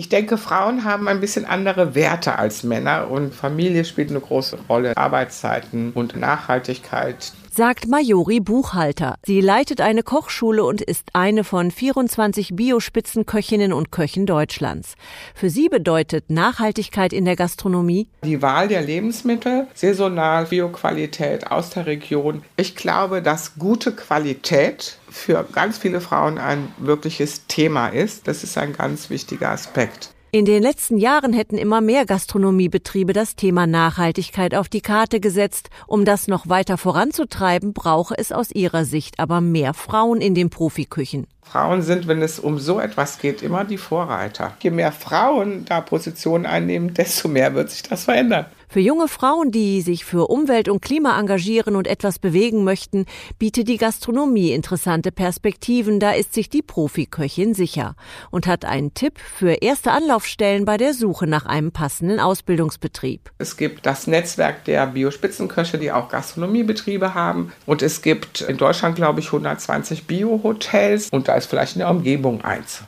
Ich denke, Frauen haben ein bisschen andere Werte als Männer und Familie spielt eine große Rolle. Arbeitszeiten und Nachhaltigkeit sagt Majori Buchhalter. Sie leitet eine Kochschule und ist eine von 24 Biospitzenköchinnen und Köchen Deutschlands. Für sie bedeutet Nachhaltigkeit in der Gastronomie die Wahl der Lebensmittel, saisonal, Bioqualität aus der Region. Ich glaube, dass gute Qualität für ganz viele Frauen ein wirkliches Thema ist. Das ist ein ganz wichtiger Aspekt. In den letzten Jahren hätten immer mehr Gastronomiebetriebe das Thema Nachhaltigkeit auf die Karte gesetzt. Um das noch weiter voranzutreiben, brauche es aus ihrer Sicht aber mehr Frauen in den Profiküchen. Frauen sind, wenn es um so etwas geht, immer die Vorreiter. Je mehr Frauen da Positionen einnehmen, desto mehr wird sich das verändern. Für junge Frauen, die sich für Umwelt und Klima engagieren und etwas bewegen möchten, bietet die Gastronomie interessante Perspektiven. Da ist sich die Profiköchin sicher und hat einen Tipp für erste Anlaufstellen bei der Suche nach einem passenden Ausbildungsbetrieb. Es gibt das Netzwerk der Biospitzenköche, die auch Gastronomiebetriebe haben. Und es gibt in Deutschland, glaube ich, 120 Bio-Hotels und da ist vielleicht in der Umgebung eins.